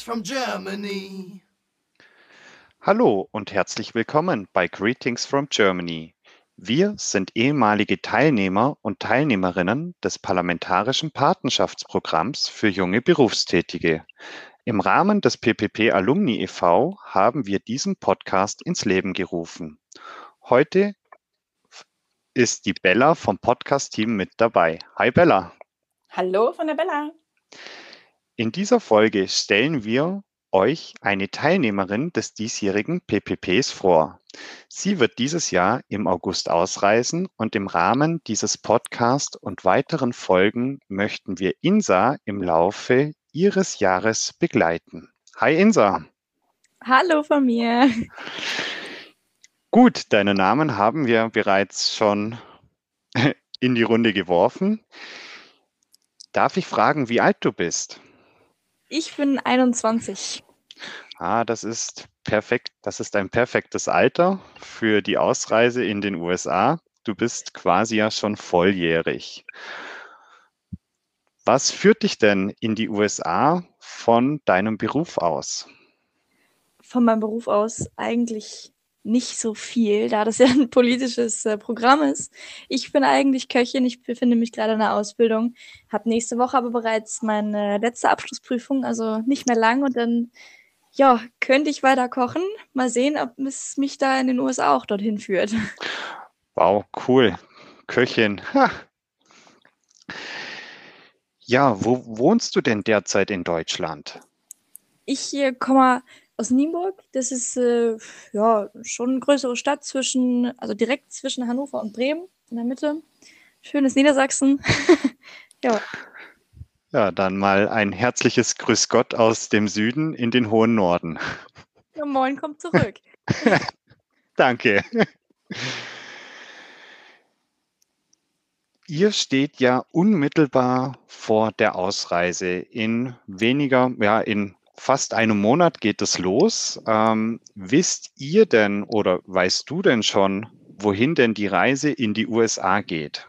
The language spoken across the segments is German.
Greetings from Germany. Hallo und herzlich willkommen bei Greetings from Germany. Wir sind ehemalige Teilnehmer und Teilnehmerinnen des Parlamentarischen Patenschaftsprogramms für junge Berufstätige. Im Rahmen des PPP Alumni e.V. haben wir diesen Podcast ins Leben gerufen. Heute ist die Bella vom Podcast-Team mit dabei. Hi Bella. Hallo von der Bella. In dieser Folge stellen wir euch eine Teilnehmerin des diesjährigen PPPs vor. Sie wird dieses Jahr im August ausreisen und im Rahmen dieses Podcasts und weiteren Folgen möchten wir Insa im Laufe ihres Jahres begleiten. Hi Insa. Hallo von mir. Gut, deinen Namen haben wir bereits schon in die Runde geworfen. Darf ich fragen, wie alt du bist? Ich bin 21. Ah, das ist perfekt. Das ist ein perfektes Alter für die Ausreise in den USA. Du bist quasi ja schon volljährig. Was führt dich denn in die USA von deinem Beruf aus? Von meinem Beruf aus eigentlich nicht so viel, da das ja ein politisches äh, Programm ist. Ich bin eigentlich Köchin, ich befinde mich gerade in der Ausbildung, habe nächste Woche aber bereits meine letzte Abschlussprüfung, also nicht mehr lang und dann ja, könnte ich weiter kochen. Mal sehen, ob es mich da in den USA auch dorthin führt. Wow, cool. Köchin. Ha. Ja, wo wohnst du denn derzeit in Deutschland? Ich äh, komme aus Nienburg. Das ist äh, ja schon eine größere Stadt zwischen, also direkt zwischen Hannover und Bremen in der Mitte. Schönes Niedersachsen. ja. Ja, dann mal ein herzliches Grüß Gott aus dem Süden in den hohen Norden. Ja, moin, kommt zurück. Danke. Ihr steht ja unmittelbar vor der Ausreise. In weniger, ja, in fast einem Monat geht es los. Ähm, wisst ihr denn oder weißt du denn schon, wohin denn die Reise in die USA geht?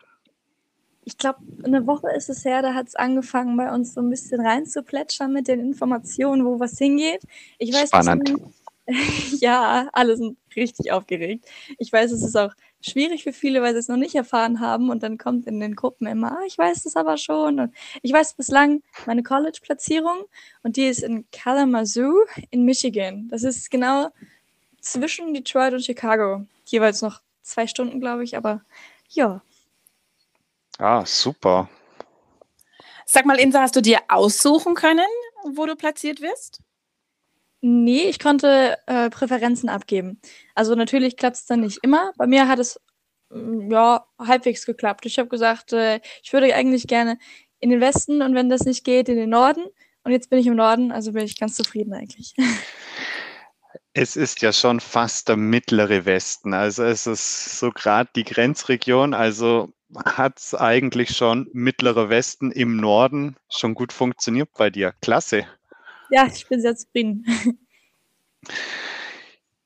Ich glaube, eine Woche ist es her, da hat es angefangen, bei uns so ein bisschen reinzuplätschern mit den Informationen, wo was hingeht. Ich weiß, Spannend. ja, alle sind richtig aufgeregt. Ich weiß, es ist auch schwierig für viele, weil sie es noch nicht erfahren haben und dann kommt in den Gruppen immer, ah, ich weiß es aber schon. Und ich weiß bislang meine College-Platzierung und die ist in Kalamazoo in Michigan. Das ist genau zwischen Detroit und Chicago. Jeweils noch zwei Stunden, glaube ich, aber ja. Ah, super. Sag mal, Insa, hast du dir aussuchen können, wo du platziert wirst? Nee, ich konnte äh, Präferenzen abgeben. Also natürlich klappt es dann nicht immer. Bei mir hat es mm, ja halbwegs geklappt. Ich habe gesagt, äh, ich würde eigentlich gerne in den Westen und wenn das nicht geht, in den Norden. Und jetzt bin ich im Norden, also bin ich ganz zufrieden eigentlich. Es ist ja schon fast der mittlere Westen. Also es ist so gerade die Grenzregion. Also hat es eigentlich schon mittlerer Westen im Norden schon gut funktioniert bei dir. Klasse. Ja, ich bin sehr zufrieden.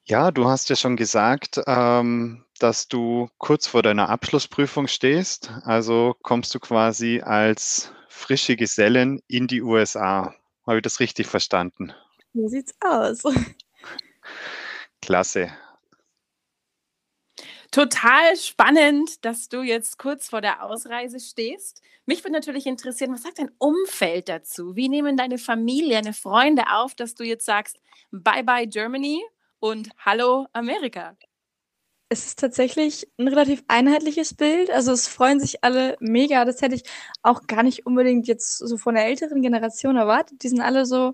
Ja, du hast ja schon gesagt, ähm, dass du kurz vor deiner Abschlussprüfung stehst. Also kommst du quasi als frische Gesellin in die USA. Habe ich das richtig verstanden? So sieht's aus. Klasse. Total spannend, dass du jetzt kurz vor der Ausreise stehst. Mich würde natürlich interessieren, was sagt dein Umfeld dazu? Wie nehmen deine Familie, deine Freunde auf, dass du jetzt sagst, bye bye Germany und hallo Amerika? Es ist tatsächlich ein relativ einheitliches Bild. Also es freuen sich alle mega. Das hätte ich auch gar nicht unbedingt jetzt so von der älteren Generation erwartet. Die sind alle so,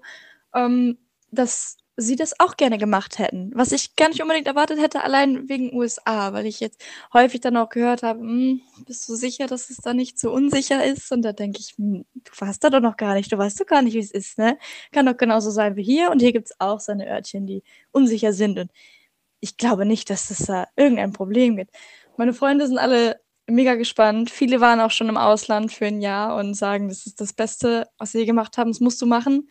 ähm, dass sie das auch gerne gemacht hätten. Was ich gar nicht unbedingt erwartet hätte, allein wegen USA, weil ich jetzt häufig dann auch gehört habe, hm, bist du sicher, dass es da nicht so unsicher ist? Und da denke ich, hm, du warst da doch noch gar nicht, du weißt doch gar nicht, wie es ist, ne? Kann doch genauso sein wie hier. Und hier gibt es auch seine Örtchen, die unsicher sind. Und ich glaube nicht, dass es da irgendein Problem gibt. Meine Freunde sind alle mega gespannt. Viele waren auch schon im Ausland für ein Jahr und sagen, das ist das Beste, was sie gemacht haben, das musst du machen.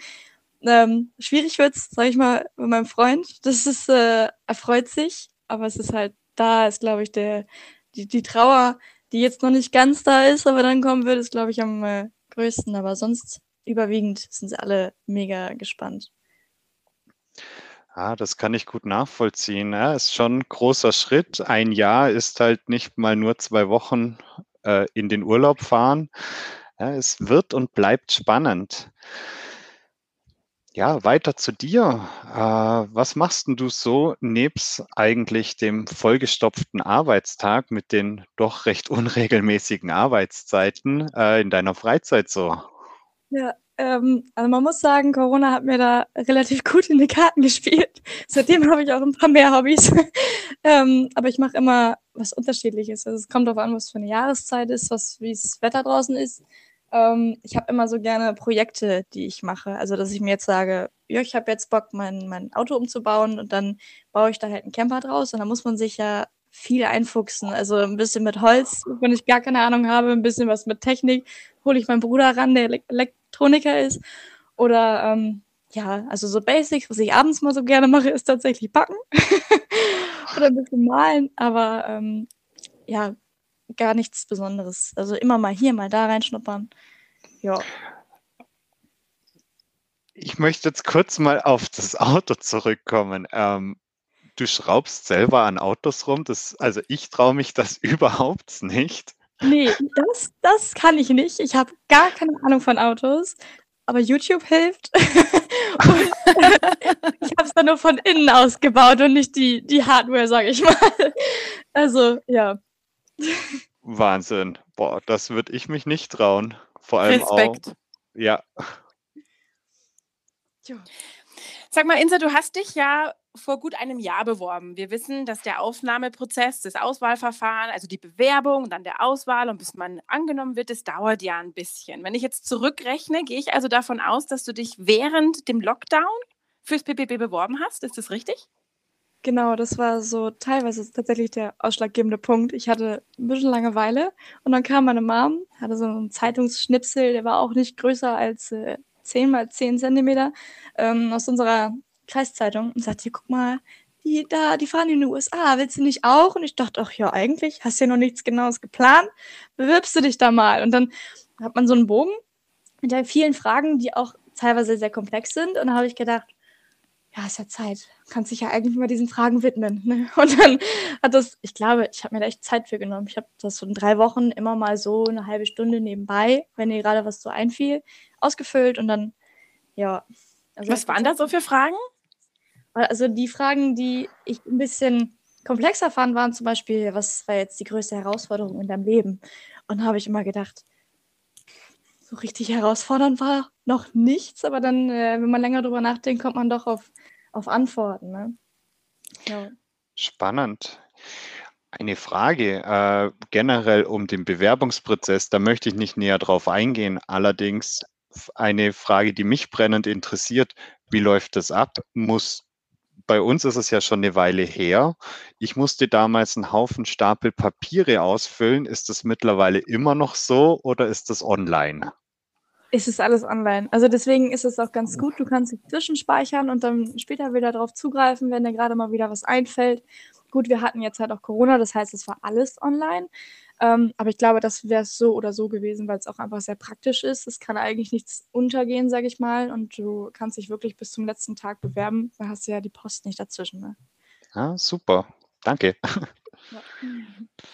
Ähm, schwierig wird's, sag ich mal, mit meinem Freund. Das ist, äh, er freut sich, aber es ist halt, da ist, glaube ich, der, die, die Trauer, die jetzt noch nicht ganz da ist, aber dann kommen wird, ist, glaube ich, am äh, größten. Aber sonst überwiegend sind sie alle mega gespannt. Ah, das kann ich gut nachvollziehen. Ja, ist schon ein großer Schritt. Ein Jahr ist halt nicht mal nur zwei Wochen äh, in den Urlaub fahren. Ja, es wird und bleibt spannend. Ja, weiter zu dir. Äh, was machst denn du so nebst eigentlich dem vollgestopften Arbeitstag mit den doch recht unregelmäßigen Arbeitszeiten äh, in deiner Freizeit so? Ja, ähm, also man muss sagen, Corona hat mir da relativ gut in die Karten gespielt. Seitdem habe ich auch ein paar mehr Hobbys. ähm, aber ich mache immer was Unterschiedliches. Also es kommt darauf an, was für eine Jahreszeit ist, wie das Wetter draußen ist. Ähm, ich habe immer so gerne Projekte, die ich mache. Also, dass ich mir jetzt sage, ja, ich habe jetzt Bock, mein, mein Auto umzubauen und dann baue ich da halt einen Camper draus und da muss man sich ja viel einfuchsen. Also ein bisschen mit Holz, wenn ich gar keine Ahnung habe, ein bisschen was mit Technik, hole ich meinen Bruder ran, der Elektroniker ist. Oder ähm, ja, also so Basics, was ich abends mal so gerne mache, ist tatsächlich backen oder ein bisschen malen. Aber ähm, ja, gar nichts Besonderes. Also immer mal hier, mal da reinschnuppern. Ja. Ich möchte jetzt kurz mal auf das Auto zurückkommen. Ähm, du schraubst selber an Autos rum. Das, also ich traue mich das überhaupt nicht. Nee, das, das kann ich nicht. Ich habe gar keine Ahnung von Autos. Aber YouTube hilft. ich habe es dann nur von innen aus gebaut und nicht die, die Hardware, sage ich mal. Also, ja. Wahnsinn. Boah, das würde ich mich nicht trauen. Vor allem Respekt. auch. Ja. Sag mal, Insa, du hast dich ja vor gut einem Jahr beworben. Wir wissen, dass der Aufnahmeprozess, das Auswahlverfahren, also die Bewerbung und dann der Auswahl und bis man angenommen wird, das dauert ja ein bisschen. Wenn ich jetzt zurückrechne, gehe ich also davon aus, dass du dich während dem Lockdown fürs PPP beworben hast. Ist das richtig? Genau, das war so teilweise tatsächlich der ausschlaggebende Punkt. Ich hatte ein bisschen Langeweile und dann kam meine Mom, hatte so einen Zeitungsschnipsel, der war auch nicht größer als äh, 10 mal 10 Zentimeter ähm, aus unserer Kreiszeitung und sagte, guck mal, die da, die fahren in die USA, willst du nicht auch? Und ich dachte, ach ja, eigentlich, hast ja noch nichts Genaues geplant, bewirbst du dich da mal. Und dann hat man so einen Bogen mit vielen Fragen, die auch teilweise sehr komplex sind. Und da habe ich gedacht, ja, ist ja Zeit. Kannst dich ja eigentlich mal diesen Fragen widmen. Ne? Und dann hat das, ich glaube, ich habe mir da echt Zeit für genommen. Ich habe das so in drei Wochen immer mal so eine halbe Stunde nebenbei, wenn mir gerade was so einfiel, ausgefüllt und dann, ja. Also was waren da so für Fragen? Also die Fragen, die ich ein bisschen komplexer fand, waren zum Beispiel, was war jetzt die größte Herausforderung in deinem Leben? Und da habe ich immer gedacht, so richtig herausfordernd war noch nichts, aber dann, äh, wenn man länger drüber nachdenkt, kommt man doch auf, auf Antworten. Ne? Ja. Spannend. Eine Frage äh, generell um den Bewerbungsprozess, da möchte ich nicht näher drauf eingehen. Allerdings eine Frage, die mich brennend interessiert, wie läuft das ab? Muss bei uns ist es ja schon eine Weile her. Ich musste damals einen Haufen Stapel Papiere ausfüllen. Ist das mittlerweile immer noch so oder ist das online? Es ist alles online. Also deswegen ist es auch ganz gut. Du kannst dich zwischenspeichern und dann später wieder darauf zugreifen, wenn dir gerade mal wieder was einfällt. Gut, wir hatten jetzt halt auch Corona, das heißt, es war alles online. Ähm, aber ich glaube, das wäre so oder so gewesen, weil es auch einfach sehr praktisch ist. Es kann eigentlich nichts untergehen, sage ich mal. Und du kannst dich wirklich bis zum letzten Tag bewerben. Da hast du ja die Post nicht dazwischen. Ne? Ah, super. Danke.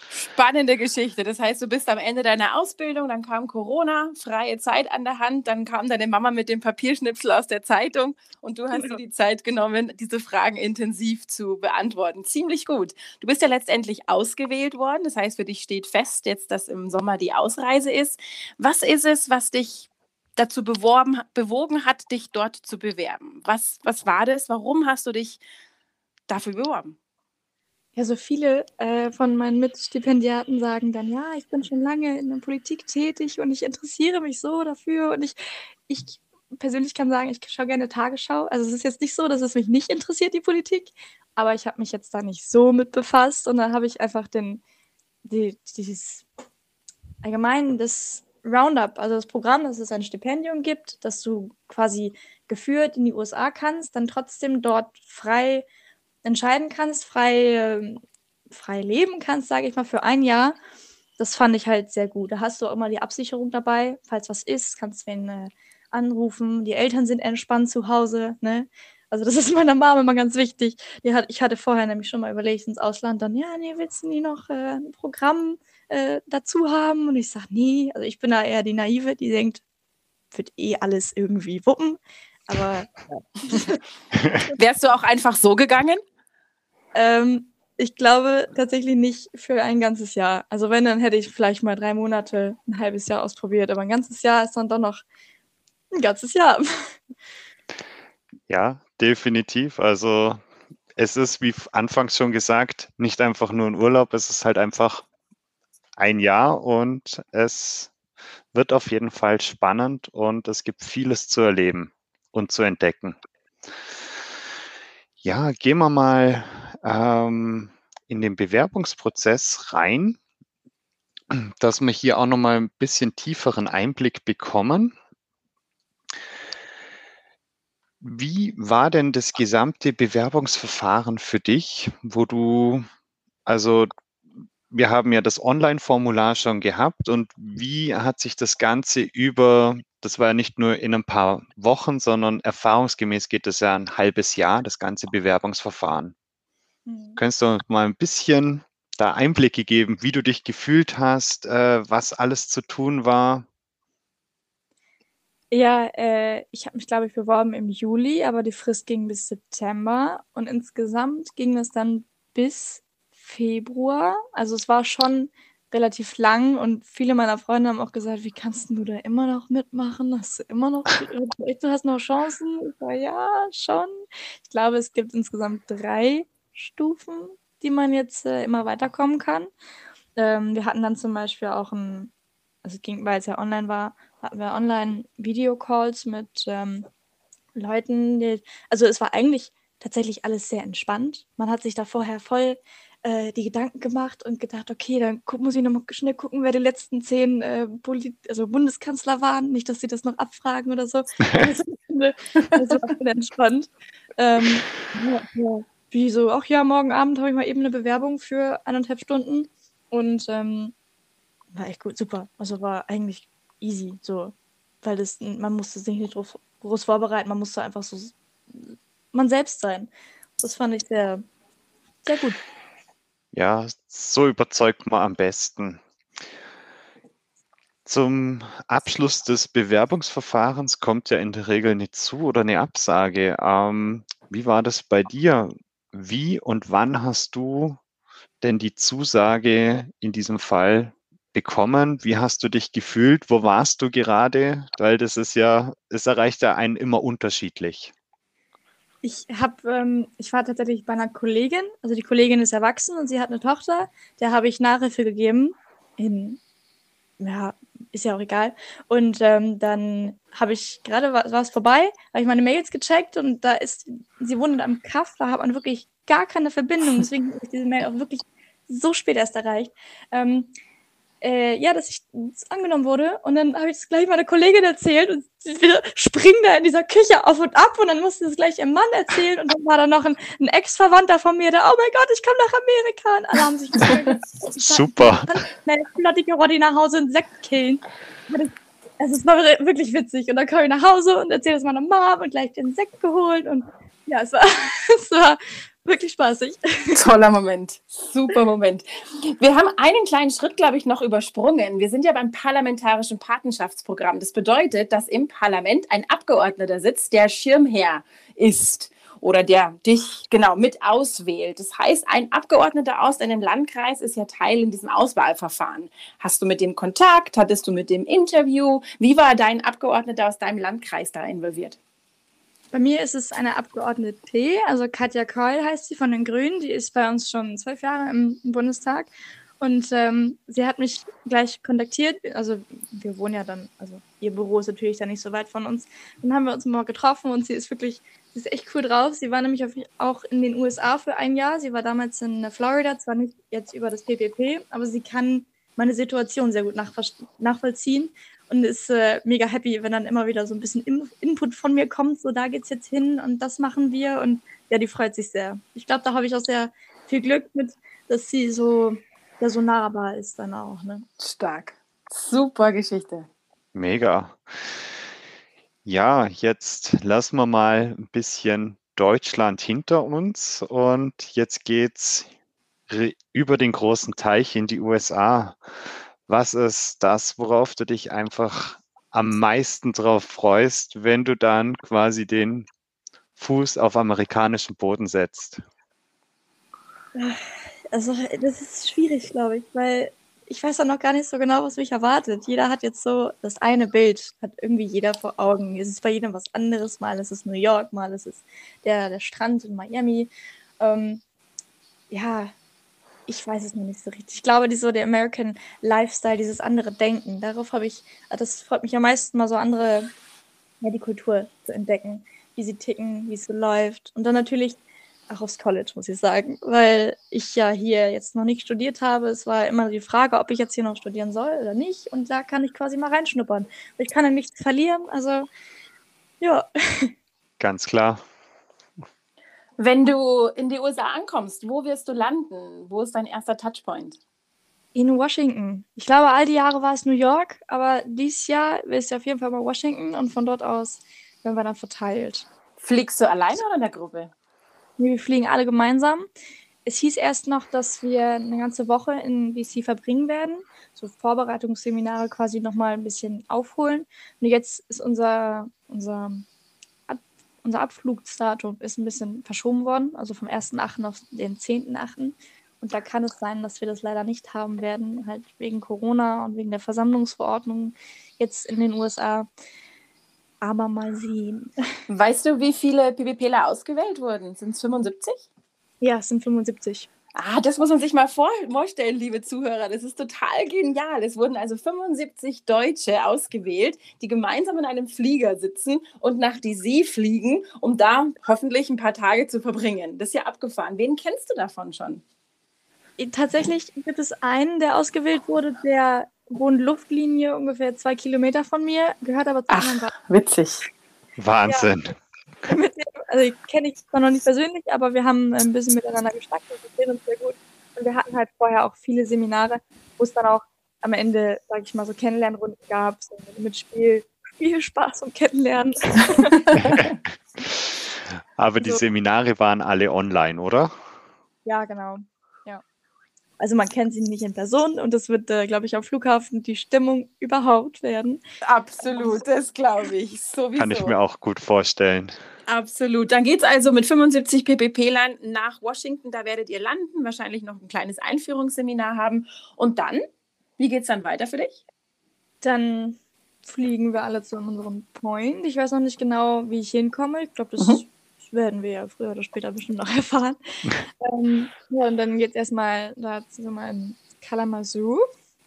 Spannende Geschichte. Das heißt, du bist am Ende deiner Ausbildung, dann kam Corona, freie Zeit an der Hand, dann kam deine Mama mit dem Papierschnipsel aus der Zeitung und du hast dir die Zeit genommen, diese Fragen intensiv zu beantworten. Ziemlich gut. Du bist ja letztendlich ausgewählt worden. Das heißt, für dich steht fest jetzt, dass im Sommer die Ausreise ist. Was ist es, was dich dazu beworben, bewogen hat, dich dort zu bewerben? Was, was war das? Warum hast du dich dafür beworben? Ja, so viele äh, von meinen Mitstipendiaten sagen dann, ja, ich bin schon lange in der Politik tätig und ich interessiere mich so dafür und ich, ich persönlich kann sagen, ich schaue gerne Tagesschau. Also es ist jetzt nicht so, dass es mich nicht interessiert, die Politik, aber ich habe mich jetzt da nicht so mit befasst und dann habe ich einfach den, die, dieses allgemein das Roundup, also das Programm, dass es ein Stipendium gibt, dass du quasi geführt in die USA kannst, dann trotzdem dort frei entscheiden kannst, frei, ähm, frei leben kannst, sage ich mal, für ein Jahr. Das fand ich halt sehr gut. Da hast du auch immer die Absicherung dabei, falls was ist, kannst wen äh, anrufen. Die Eltern sind entspannt zu Hause. Ne? Also das ist meiner Mama immer ganz wichtig. Die hat, ich hatte vorher nämlich schon mal überlegt ins Ausland, dann, ja, nee, willst du nie noch äh, ein Programm äh, dazu haben? Und ich sage, nee, also ich bin da eher die Naive, die denkt, wird eh alles irgendwie wuppen. Aber ja. Wärst du auch einfach so gegangen? Ähm, ich glaube tatsächlich nicht für ein ganzes Jahr. Also wenn, dann hätte ich vielleicht mal drei Monate, ein halbes Jahr ausprobiert. Aber ein ganzes Jahr ist dann doch noch ein ganzes Jahr. Ja, definitiv. Also es ist, wie anfangs schon gesagt, nicht einfach nur ein Urlaub, es ist halt einfach ein Jahr und es wird auf jeden Fall spannend und es gibt vieles zu erleben und zu entdecken. Ja, gehen wir mal ähm, in den Bewerbungsprozess rein, dass wir hier auch noch mal ein bisschen tieferen Einblick bekommen. Wie war denn das gesamte Bewerbungsverfahren für dich, wo du, also wir haben ja das Online-Formular schon gehabt und wie hat sich das Ganze über, das war ja nicht nur in ein paar Wochen, sondern erfahrungsgemäß geht es ja ein halbes Jahr, das ganze Bewerbungsverfahren. Mhm. Könntest du mal ein bisschen da Einblicke geben, wie du dich gefühlt hast, äh, was alles zu tun war? Ja, äh, ich habe mich, glaube ich, beworben im Juli, aber die Frist ging bis September und insgesamt ging es dann bis Februar. Also es war schon relativ lang und viele meiner Freunde haben auch gesagt, wie kannst du da immer noch mitmachen? Hast du immer noch, du hast noch Chancen? Ich war, ja, schon. Ich glaube, es gibt insgesamt drei Stufen, die man jetzt äh, immer weiterkommen kann. Ähm, wir hatten dann zum Beispiel auch ein, also es ging, weil es ja online war, hatten wir online Videocalls mit ähm, Leuten, die, also es war eigentlich tatsächlich alles sehr entspannt. Man hat sich da vorher voll äh, die Gedanken gemacht und gedacht, okay, dann guck, muss ich noch mal schnell gucken, wer die letzten zehn äh, also Bundeskanzler waren. Nicht, dass sie das noch abfragen oder so. das war entspannt. Ähm, ja, ja wie so, ach ja, morgen Abend habe ich mal eben eine Bewerbung für eineinhalb Stunden. Und ähm, war echt gut, super. Also war eigentlich easy, so. Weil das, man musste sich nicht groß, vorbereiten, man musste einfach so man selbst sein. Das fand ich sehr, sehr gut. Ja, so überzeugt man am besten. Zum Abschluss des Bewerbungsverfahrens kommt ja in der Regel eine Zu- oder eine Absage. Ähm, wie war das bei dir? Wie und wann hast du denn die Zusage in diesem Fall bekommen? Wie hast du dich gefühlt? Wo warst du gerade? Weil das ist ja, es erreicht ja einen immer unterschiedlich. Ich habe, ähm, ich war tatsächlich bei einer Kollegin, also die Kollegin ist erwachsen und sie hat eine Tochter, der habe ich Nachhilfe gegeben in ja, ist ja auch egal. Und ähm, dann habe ich gerade war es vorbei, habe ich meine Mails gecheckt und da ist, sie wohnt am Kaff, da hat man wirklich gar keine Verbindung. Deswegen habe ich diese Mail auch wirklich so spät erst erreicht. Ähm, äh, ja, dass ich angenommen wurde. Und dann habe ich das gleich meiner Kollegin erzählt und sie springen da in dieser Küche auf und ab und dann musste es gleich ihrem Mann erzählen und dann war da noch ein, ein Ex-Verwandter von mir, der, oh mein Gott, ich komme nach Amerika. Und alle haben sich gefragt. Super. Schnell flottige Roddy nach Hause und Sekt killen. Also es war wirklich witzig. Und dann komme ich nach Hause und erzähle es meiner Mom und gleich den Sekt geholt und ja, es war, es war wirklich spaßig. Toller Moment. Super Moment. Wir haben einen kleinen Schritt, glaube ich, noch übersprungen. Wir sind ja beim parlamentarischen Patenschaftsprogramm. Das bedeutet, dass im Parlament ein Abgeordneter sitzt, der Schirmherr ist oder der dich genau mit auswählt. Das heißt, ein Abgeordneter aus deinem Landkreis ist ja Teil in diesem Auswahlverfahren. Hast du mit dem Kontakt? Hattest du mit dem Interview? Wie war dein Abgeordneter aus deinem Landkreis da involviert? Bei mir ist es eine Abgeordnete, also Katja Keul heißt sie von den Grünen. Die ist bei uns schon zwölf Jahre im, im Bundestag. Und ähm, sie hat mich gleich kontaktiert. Also wir wohnen ja dann, also ihr Büro ist natürlich dann nicht so weit von uns. Dann haben wir uns mal getroffen und sie ist wirklich, sie ist echt cool drauf. Sie war nämlich auch in den USA für ein Jahr. Sie war damals in Florida, zwar nicht jetzt über das PPP, aber sie kann meine Situation sehr gut nachvollziehen und ist äh, mega happy, wenn dann immer wieder so ein bisschen In Input von mir kommt, so da geht's jetzt hin und das machen wir und ja, die freut sich sehr. Ich glaube, da habe ich auch sehr viel Glück mit, dass sie so ja so nahbar ist dann auch, ne? Stark. Super Geschichte. Mega. Ja, jetzt lassen wir mal ein bisschen Deutschland hinter uns und jetzt geht's über den großen Teich in die USA. Was ist das, worauf du dich einfach am meisten drauf freust, wenn du dann quasi den Fuß auf amerikanischem Boden setzt? Also, das ist schwierig, glaube ich, weil ich weiß auch noch gar nicht so genau, was mich erwartet. Jeder hat jetzt so das eine Bild, hat irgendwie jeder vor Augen. Es ist bei jedem was anderes. Mal ist es New York, mal ist es der, der Strand in Miami. Ähm, ja, ich weiß es noch nicht so richtig. Ich glaube, die, so der American Lifestyle, dieses andere Denken, darauf habe ich, das freut mich am meisten, mal so andere, ja, die Kultur zu entdecken, wie sie ticken, wie es so läuft. Und dann natürlich auch aufs College, muss ich sagen, weil ich ja hier jetzt noch nicht studiert habe. Es war immer die Frage, ob ich jetzt hier noch studieren soll oder nicht. Und da kann ich quasi mal reinschnuppern. Ich kann ja nichts verlieren, also ja. Ganz klar. Wenn du in die USA ankommst, wo wirst du landen? Wo ist dein erster Touchpoint? In Washington. Ich glaube, all die Jahre war es New York, aber dieses Jahr ist ja auf jeden Fall mal Washington und von dort aus werden wir dann verteilt. Fliegst du alleine oder in der Gruppe? Wir fliegen alle gemeinsam. Es hieß erst noch, dass wir eine ganze Woche in BC verbringen werden, so Vorbereitungsseminare quasi nochmal ein bisschen aufholen. Und jetzt ist unser, unser, unser Abflugsdatum ist ein bisschen verschoben worden, also vom 1.8. auf den 10.8. Und da kann es sein, dass wir das leider nicht haben werden, halt wegen Corona und wegen der Versammlungsverordnung jetzt in den USA aber mal sehen. Weißt du, wie viele PvPler ausgewählt wurden? Sind es 75? Ja, es sind 75. Ah, das muss man sich mal vorstellen, liebe Zuhörer. Das ist total genial. Es wurden also 75 Deutsche ausgewählt, die gemeinsam in einem Flieger sitzen und nach DC fliegen, um da hoffentlich ein paar Tage zu verbringen. Das ist ja abgefahren. Wen kennst du davon schon? Tatsächlich gibt es einen, der ausgewählt wurde, der wohnt Luftlinie ungefähr zwei Kilometer von mir, gehört aber zu Ach, anderen Witzig. Wahnsinn. Ja. Also ich kenne ich zwar noch nicht persönlich, aber wir haben ein bisschen miteinander geschnackt und verstehen uns sehr gut. Und wir hatten halt vorher auch viele Seminare, wo es dann auch am Ende, sage ich mal, so Kennenlernrunden gab, so mit Spiel, Spielspaß und Kennenlernen. aber die so. Seminare waren alle online, oder? Ja, genau. Also man kennt sie nicht in Person und das wird, äh, glaube ich, am Flughafen die Stimmung überhaupt werden. Absolut, das glaube ich. Sowieso. Kann ich mir auch gut vorstellen. Absolut. Dann geht es also mit 75 PPP-Lern nach Washington. Da werdet ihr landen, wahrscheinlich noch ein kleines Einführungsseminar haben. Und dann, wie geht es dann weiter für dich? Dann fliegen wir alle zu unserem Point. Ich weiß noch nicht genau, wie ich hinkomme. Ich glaube, das mhm werden wir ja früher oder später bestimmt noch erfahren. ähm, ja, und dann geht es erstmal da zu meinem Kalamazoo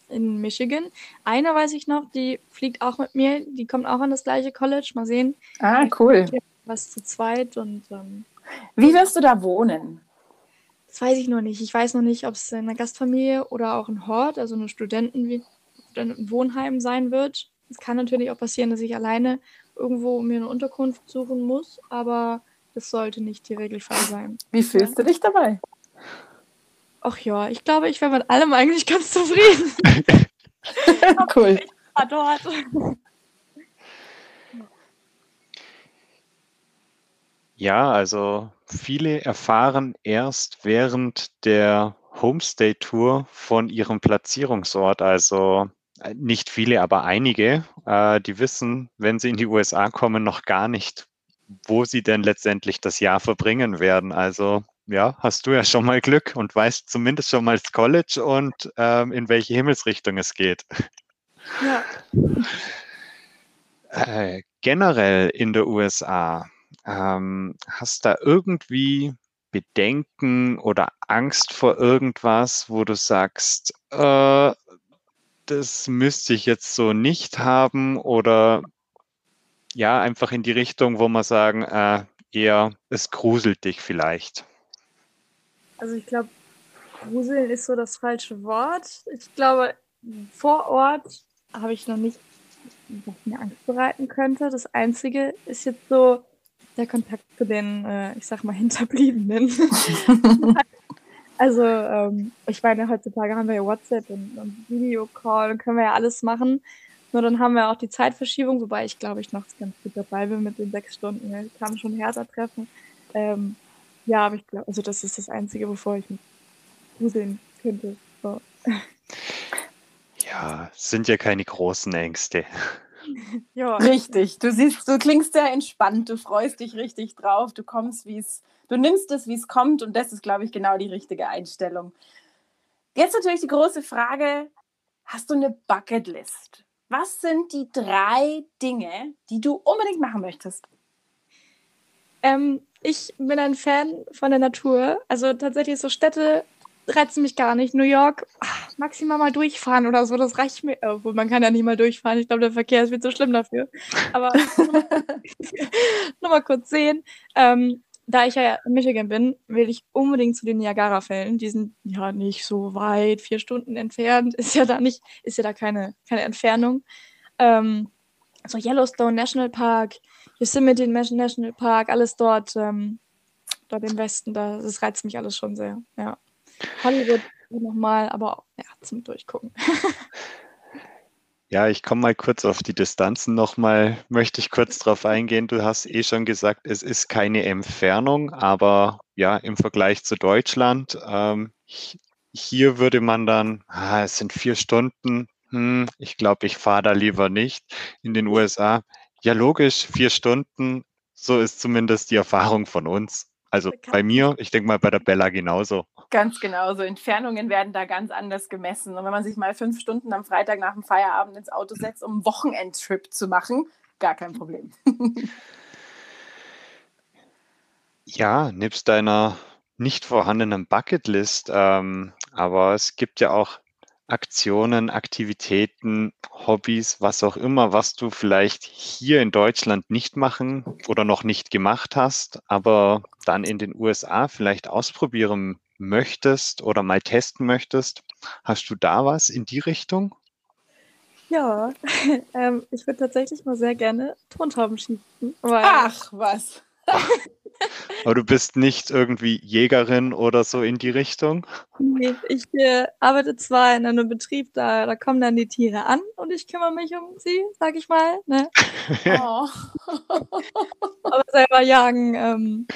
in Michigan. Eine weiß ich noch, die fliegt auch mit mir, die kommt auch an das gleiche College. Mal sehen. Ah, cool. Was zu zweit und. Ähm, Wie wirst du da wohnen? Das weiß ich noch nicht. Ich weiß noch nicht, ob es eine Gastfamilie oder auch ein Hort, also ein Studenten Wohnheim sein wird. Es kann natürlich auch passieren, dass ich alleine irgendwo mir eine Unterkunft suchen muss, aber das sollte nicht die Regelfall sein. Wie fühlst du dich dabei? Ach ja, ich glaube, ich wäre mit allem eigentlich ganz zufrieden. cool. Ich war dort. Ja, also viele erfahren erst während der Homestay-Tour von ihrem Platzierungsort. Also äh, nicht viele, aber einige, äh, die wissen, wenn sie in die USA kommen, noch gar nicht, wo sie denn letztendlich das Jahr verbringen werden. Also ja, hast du ja schon mal Glück und weißt zumindest schon mal das College und ähm, in welche Himmelsrichtung es geht. Ja. Äh, generell in der USA, ähm, hast da irgendwie Bedenken oder Angst vor irgendwas, wo du sagst, äh, das müsste ich jetzt so nicht haben oder ja, einfach in die Richtung, wo man sagen, äh, eher, es gruselt dich vielleicht. Also ich glaube, gruseln ist so das falsche Wort. Ich glaube, vor Ort habe ich noch nicht, was mir Angst bereiten könnte. Das Einzige ist jetzt so der Kontakt zu den, äh, ich sag mal, Hinterbliebenen. also, ähm, ich meine, heutzutage haben wir ja WhatsApp und, und Videocall und können wir ja alles machen. Nur dann haben wir auch die Zeitverschiebung, wobei ich glaube, ich noch ganz gut dabei bin mit den sechs Stunden. Ich kann schon härter treffen. Ähm, ja, aber ich glaube, also das ist das Einzige, bevor ich mich gruseln könnte. So. Ja, sind ja keine großen Ängste. Ja, Richtig. Du siehst, du klingst sehr entspannt, du freust dich richtig drauf, du kommst, wie es, du nimmst es, wie es kommt und das ist, glaube ich, genau die richtige Einstellung. Jetzt natürlich die große Frage: Hast du eine Bucketlist? Was sind die drei Dinge, die du unbedingt machen möchtest? ähm, ich bin ein Fan von der Natur. Also tatsächlich so Städte reizen mich gar nicht. New York, ach, maximal mal durchfahren oder so, das reicht mir. Obwohl, man kann ja nicht mal durchfahren. Ich glaube, der Verkehr ist viel zu schlimm dafür. Aber nur mal kurz sehen. Ähm, da ich ja in Michigan bin, will ich unbedingt zu den Niagara-Fällen. Die sind ja nicht so weit, vier Stunden entfernt. Ist ja da nicht, ist ja da keine, keine Entfernung. Ähm, so Yellowstone National Park, Yosemite National Park, alles dort, ähm, dort im Westen, da, das reizt mich alles schon sehr. Ja. Hollywood nochmal, aber ja, zum Durchgucken. Ja, ich komme mal kurz auf die Distanzen nochmal, möchte ich kurz drauf eingehen. Du hast eh schon gesagt, es ist keine Entfernung, aber ja, im Vergleich zu Deutschland, ähm, hi- hier würde man dann, ah, es sind vier Stunden, hm, ich glaube, ich fahre da lieber nicht. In den USA, ja logisch, vier Stunden, so ist zumindest die Erfahrung von uns. Also bei mir, ich denke mal bei der Bella genauso. Ganz genau, so Entfernungen werden da ganz anders gemessen. Und wenn man sich mal fünf Stunden am Freitag nach dem Feierabend ins Auto setzt, um einen Wochenendtrip zu machen, gar kein Problem. Ja, nebst deiner nicht vorhandenen Bucketlist, ähm, aber es gibt ja auch Aktionen, Aktivitäten, Hobbys, was auch immer, was du vielleicht hier in Deutschland nicht machen oder noch nicht gemacht hast, aber dann in den USA vielleicht ausprobieren möchtest oder mal testen möchtest. Hast du da was in die Richtung? Ja, ähm, ich würde tatsächlich mal sehr gerne Tontauben schießen. Weil, Ach, was. Aber du bist nicht irgendwie Jägerin oder so in die Richtung? Nee, ich äh, arbeite zwar in einem Betrieb, da, da kommen dann die Tiere an und ich kümmere mich um sie, sag ich mal. Ne? Oh. Aber selber jagen ähm,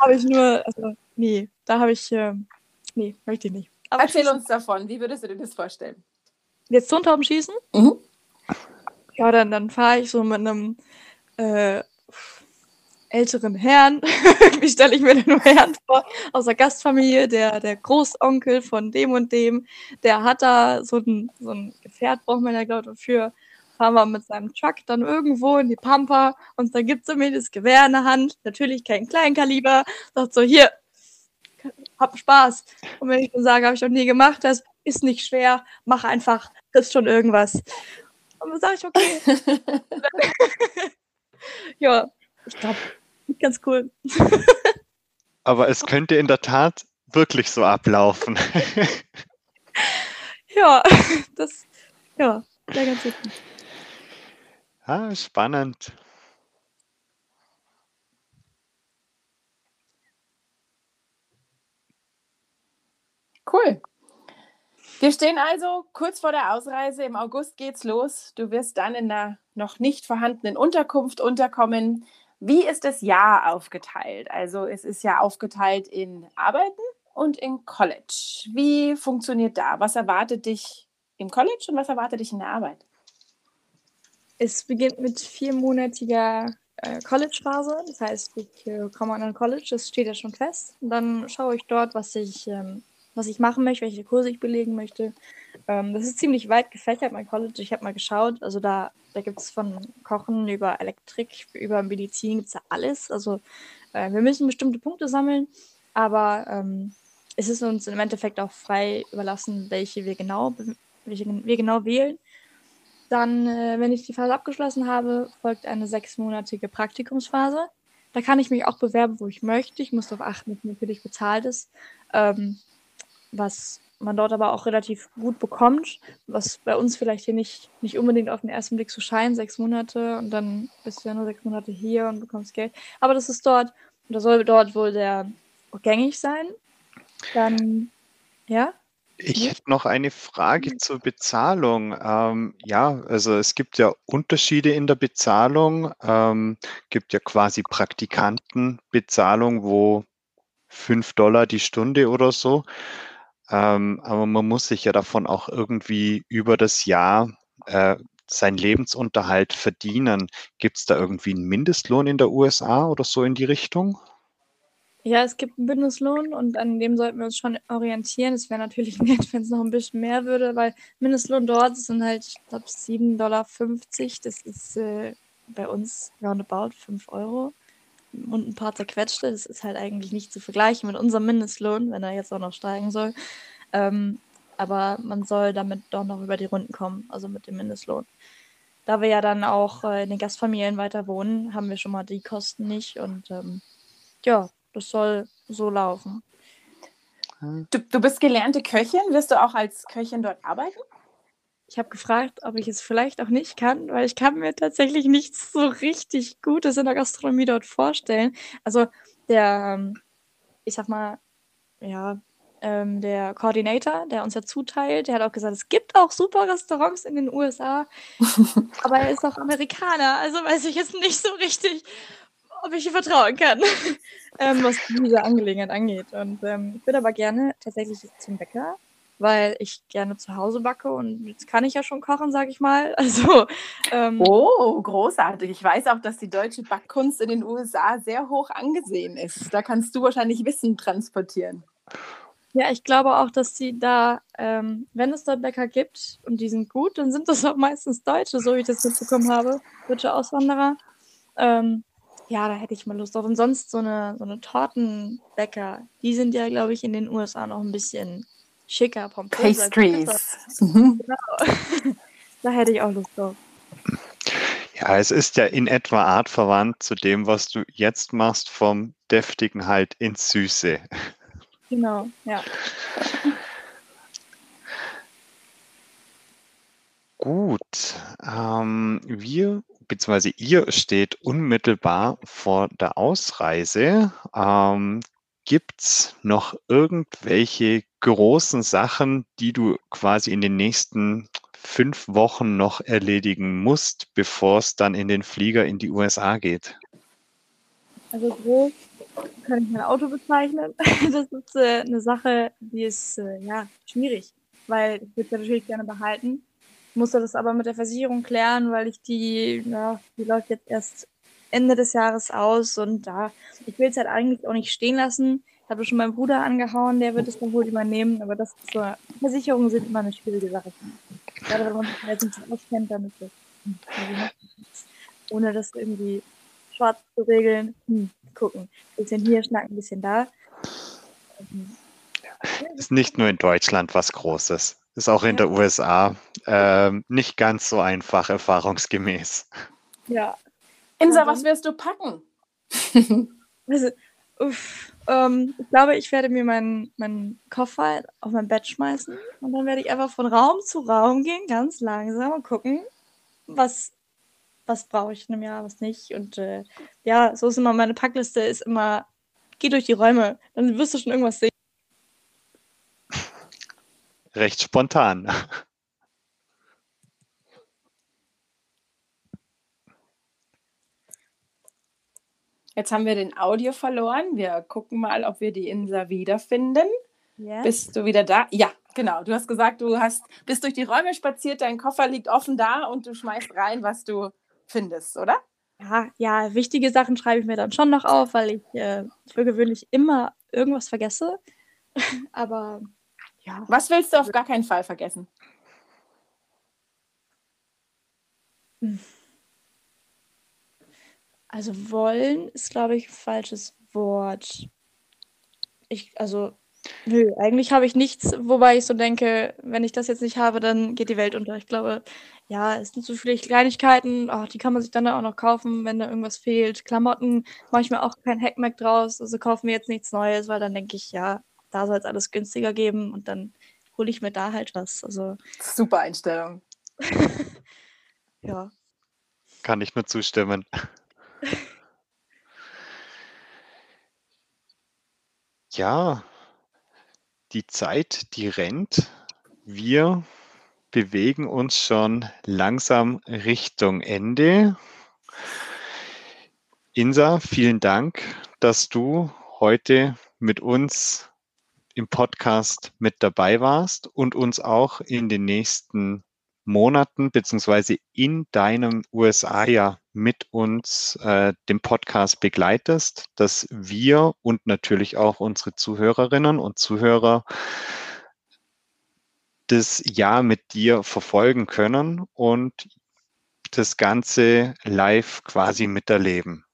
habe ich nur, also nee, da habe ich, ähm, nee, möchte ich nicht. Aber Erzähl schießen- uns davon, wie würdest du dir das vorstellen? Jetzt Tontauben schießen? Mhm. Ja, dann, dann fahre ich so mit einem äh, älteren Herrn, wie stelle ich mir den Herrn vor, aus der Gastfamilie, der, der Großonkel von dem und dem, der hat da so ein, so ein Gefährt, braucht man ja, glaube ich, dafür. Fahren wir mit seinem Truck dann irgendwo in die Pampa und dann gibt er mir das Gewehr in der Hand, natürlich kein Kleinkaliber, sagt so, hier, hab Spaß. Und wenn ich dann sage, habe ich noch nie gemacht, das ist nicht schwer, mach einfach, kriegst schon irgendwas. Und dann sage ich, okay. ja, ich glaube, ganz cool. Aber es könnte in der Tat wirklich so ablaufen. Ja, das, ja, wäre ganz witzig. ah, spannend. Cool. Wir stehen also kurz vor der Ausreise. Im August geht's los. Du wirst dann in einer noch nicht vorhandenen Unterkunft unterkommen. Wie ist das Jahr aufgeteilt? Also es ist ja aufgeteilt in Arbeiten und in College. Wie funktioniert da? Was erwartet dich im College und was erwartet dich in der Arbeit? Es beginnt mit viermonatiger äh, College-Phase. Das heißt, ich äh, komme an ein College, das steht ja schon fest. Und dann schaue ich dort, was ich, ähm, was ich machen möchte, welche Kurse ich belegen möchte. Ähm, das ist ziemlich weit gefächert, mein College. Ich habe mal geschaut. Also da, da gibt es von Kochen über Elektrik, über Medizin, gibt es da alles. Also äh, wir müssen bestimmte Punkte sammeln, aber ähm, es ist uns im Endeffekt auch frei überlassen, welche wir genau, welche wir genau wählen. Dann, äh, wenn ich die Phase abgeschlossen habe, folgt eine sechsmonatige Praktikumsphase. Da kann ich mich auch bewerben, wo ich möchte. Ich muss darauf achten, dass natürlich bezahlt ist. Ähm, was man dort aber auch relativ gut bekommt, was bei uns vielleicht hier nicht, nicht unbedingt auf den ersten Blick so scheint, sechs Monate und dann bist du ja nur sechs Monate hier und bekommst Geld. Aber das ist dort, oder soll dort wohl sehr gängig sein. Dann, ja, Ich hätte noch eine Frage zur Bezahlung. Ähm, ja, also es gibt ja Unterschiede in der Bezahlung. Ähm, gibt ja quasi Praktikantenbezahlung, wo 5 Dollar die Stunde oder so. Ähm, aber man muss sich ja davon auch irgendwie über das Jahr äh, seinen Lebensunterhalt verdienen. Gibt es da irgendwie einen Mindestlohn in der USA oder so in die Richtung? Ja, es gibt einen Mindestlohn und an dem sollten wir uns schon orientieren. Es wäre natürlich nett, wenn es noch ein bisschen mehr würde, weil Mindestlohn dort sind halt, ich glaube, 7,50 Dollar. Das ist äh, bei uns roundabout 5 Euro und ein paar zerquetschte. Das ist halt eigentlich nicht zu vergleichen mit unserem Mindestlohn, wenn er jetzt auch noch steigen soll. Ähm, aber man soll damit doch noch über die Runden kommen, also mit dem Mindestlohn. Da wir ja dann auch äh, in den Gastfamilien weiter wohnen, haben wir schon mal die Kosten nicht und ähm, ja, das soll so laufen. Du, du bist gelernte Köchin. Wirst du auch als Köchin dort arbeiten? Ich habe gefragt, ob ich es vielleicht auch nicht kann, weil ich kann mir tatsächlich nichts so richtig Gutes in der Gastronomie dort vorstellen. Also der, ähm, ich sag mal, ja, ähm, der Coordinator, der uns ja zuteilt, der hat auch gesagt, es gibt auch super Restaurants in den USA, aber er ist auch Amerikaner, also weiß ich jetzt nicht so richtig, ob ich ihm vertrauen kann, ähm, was diese Angelegenheit angeht. Und ähm, ich würde aber gerne tatsächlich zum Bäcker weil ich gerne zu Hause backe und jetzt kann ich ja schon kochen, sage ich mal. Also, ähm, oh, großartig. Ich weiß auch, dass die deutsche Backkunst in den USA sehr hoch angesehen ist. Da kannst du wahrscheinlich Wissen transportieren. Ja, ich glaube auch, dass sie da, ähm, wenn es dort Bäcker gibt und die sind gut, dann sind das auch meistens Deutsche, so wie ich das mitbekommen habe, deutsche Auswanderer. Ähm, ja, da hätte ich mal Lust drauf. Und sonst so eine, so eine Tortenbäcker, die sind ja, glaube ich, in den USA noch ein bisschen schicker, pompöser. Pastries. Mhm. Genau. da hätte ich auch Lust drauf. Ja, es ist ja in etwa artverwandt zu dem, was du jetzt machst, vom Deftigen halt ins Süße. Genau, ja. Gut, ähm, wir bzw. ihr steht unmittelbar vor der Ausreise. Ähm, Gibt es noch irgendwelche großen Sachen, die du quasi in den nächsten fünf Wochen noch erledigen musst, bevor es dann in den Flieger in die USA geht? Also groß kann ich mein Auto bezeichnen. Das ist äh, eine Sache, die ist äh, ja schwierig, weil ich würde es ja natürlich gerne behalten. Musste das aber mit der Versicherung klären, weil ich die, ja, die läuft jetzt erst Ende des Jahres aus und da, ich will es halt eigentlich auch nicht stehen lassen. Ich habe schon meinen Bruder angehauen, der wird es dann wohl übernehmen, aber das ist so, Versicherungen sind immer eine schwierige Sache. Gerade wenn man sich halt nicht auskennt, dann ist das, hm, ohne das irgendwie schwarz zu regeln, hm, gucken. Ein bisschen hier, schnacken, ein bisschen da. Ist nicht nur in Deutschland was Großes. Ist auch in ja. der USA ähm, nicht ganz so einfach, erfahrungsgemäß. Ja, Insa, was wirst du packen? also, uff, ähm, ich glaube, ich werde mir meinen, meinen Koffer auf mein Bett schmeißen und dann werde ich einfach von Raum zu Raum gehen, ganz langsam und gucken, was, was brauche ich in einem Jahr, was nicht. Und äh, ja, so ist immer meine Packliste, ist immer, geh durch die Räume, dann wirst du schon irgendwas sehen. Recht spontan. Jetzt haben wir den Audio verloren. Wir gucken mal, ob wir die Insa wiederfinden. Yes. Bist du wieder da? Ja, genau. Du hast gesagt, du hast bist durch die Räume spaziert, dein Koffer liegt offen da und du schmeißt rein, was du findest, oder? Ja, ja, wichtige Sachen schreibe ich mir dann schon noch auf, weil ich äh, für gewöhnlich immer irgendwas vergesse. Aber ja. Was willst du auf gar keinen Fall vergessen? Hm. Also wollen ist, glaube ich, ein falsches Wort. Ich, also, nö, eigentlich habe ich nichts, wobei ich so denke, wenn ich das jetzt nicht habe, dann geht die Welt unter. Ich glaube, ja, es sind so viele Kleinigkeiten, oh, die kann man sich dann auch noch kaufen, wenn da irgendwas fehlt. Klamotten mache ich mir auch kein Hackmack draus, also kaufen wir jetzt nichts Neues, weil dann denke ich, ja, da soll es alles günstiger geben und dann hole ich mir da halt was. Also super Einstellung. ja. Kann ich nur zustimmen. Ja, die Zeit, die rennt. Wir bewegen uns schon langsam Richtung Ende. Insa, vielen Dank, dass du heute mit uns im Podcast mit dabei warst und uns auch in den nächsten Monaten beziehungsweise in deinem USA-Jahr mit uns äh, den Podcast begleitest, dass wir und natürlich auch unsere Zuhörerinnen und Zuhörer das Jahr mit dir verfolgen können und das Ganze live quasi miterleben.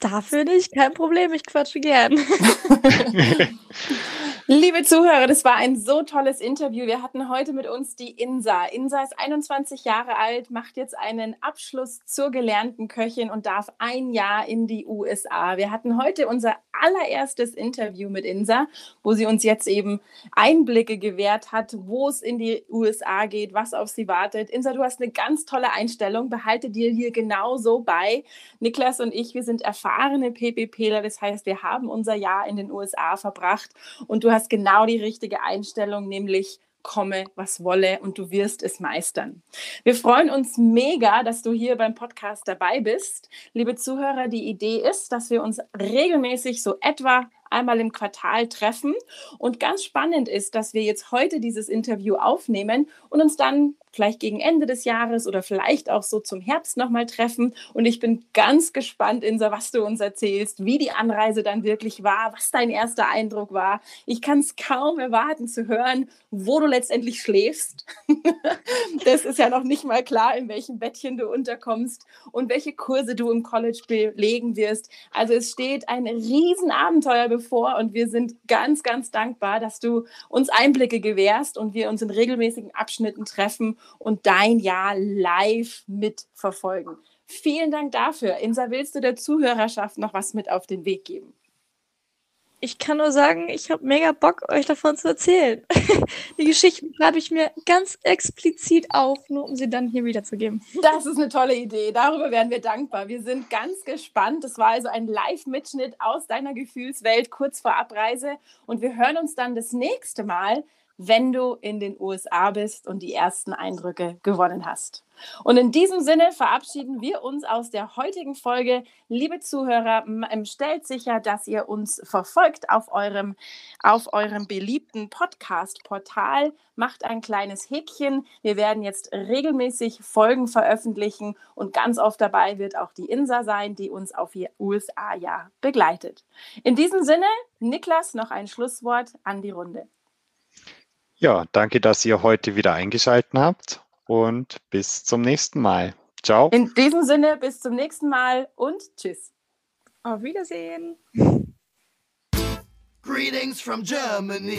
Dafür nicht, kein Problem, ich quatsche gern. Liebe Zuhörer, das war ein so tolles Interview. Wir hatten heute mit uns die Insa. Insa ist 21 Jahre alt, macht jetzt einen Abschluss zur gelernten Köchin und darf ein Jahr in die USA. Wir hatten heute unser allererstes Interview mit Insa, wo sie uns jetzt eben Einblicke gewährt hat, wo es in die USA geht, was auf sie wartet. Insa, du hast eine ganz tolle Einstellung. Behalte dir hier genauso bei. Niklas und ich, wir sind erfahrene PPPler. Das heißt, wir haben unser Jahr in den USA verbracht und du hast genau die richtige Einstellung, nämlich komme, was wolle und du wirst es meistern. Wir freuen uns mega, dass du hier beim Podcast dabei bist. Liebe Zuhörer, die Idee ist, dass wir uns regelmäßig so etwa einmal im Quartal treffen. Und ganz spannend ist, dass wir jetzt heute dieses Interview aufnehmen und uns dann vielleicht gegen Ende des Jahres oder vielleicht auch so zum Herbst nochmal treffen. Und ich bin ganz gespannt, Insa, was du uns erzählst, wie die Anreise dann wirklich war, was dein erster Eindruck war. Ich kann es kaum erwarten zu hören, wo du letztendlich schläfst. das ist ja noch nicht mal klar, in welchem Bettchen du unterkommst und welche Kurse du im College belegen wirst. Also es steht ein Riesenabenteuer bevor vor und wir sind ganz, ganz dankbar, dass du uns Einblicke gewährst und wir uns in regelmäßigen Abschnitten treffen und dein Jahr live mitverfolgen. Vielen Dank dafür. Insa, willst du der Zuhörerschaft noch was mit auf den Weg geben? Ich kann nur sagen, ich habe mega Bock, euch davon zu erzählen. Die Geschichten schreibe ich mir ganz explizit auf, nur um sie dann hier wiederzugeben. Das ist eine tolle Idee. Darüber wären wir dankbar. Wir sind ganz gespannt. Das war also ein Live-Mitschnitt aus deiner Gefühlswelt kurz vor Abreise. Und wir hören uns dann das nächste Mal, wenn du in den USA bist und die ersten Eindrücke gewonnen hast. Und in diesem Sinne verabschieden wir uns aus der heutigen Folge. Liebe Zuhörer, stellt sicher, dass ihr uns verfolgt auf eurem, auf eurem beliebten Podcast-Portal. Macht ein kleines Häkchen. Wir werden jetzt regelmäßig Folgen veröffentlichen und ganz oft dabei wird auch die Insa sein, die uns auf ihr USA-Jahr begleitet. In diesem Sinne, Niklas, noch ein Schlusswort an die Runde. Ja, danke, dass ihr heute wieder eingeschaltet habt und bis zum nächsten Mal. Ciao. In diesem Sinne, bis zum nächsten Mal und tschüss. Auf Wiedersehen. Greetings from Germany.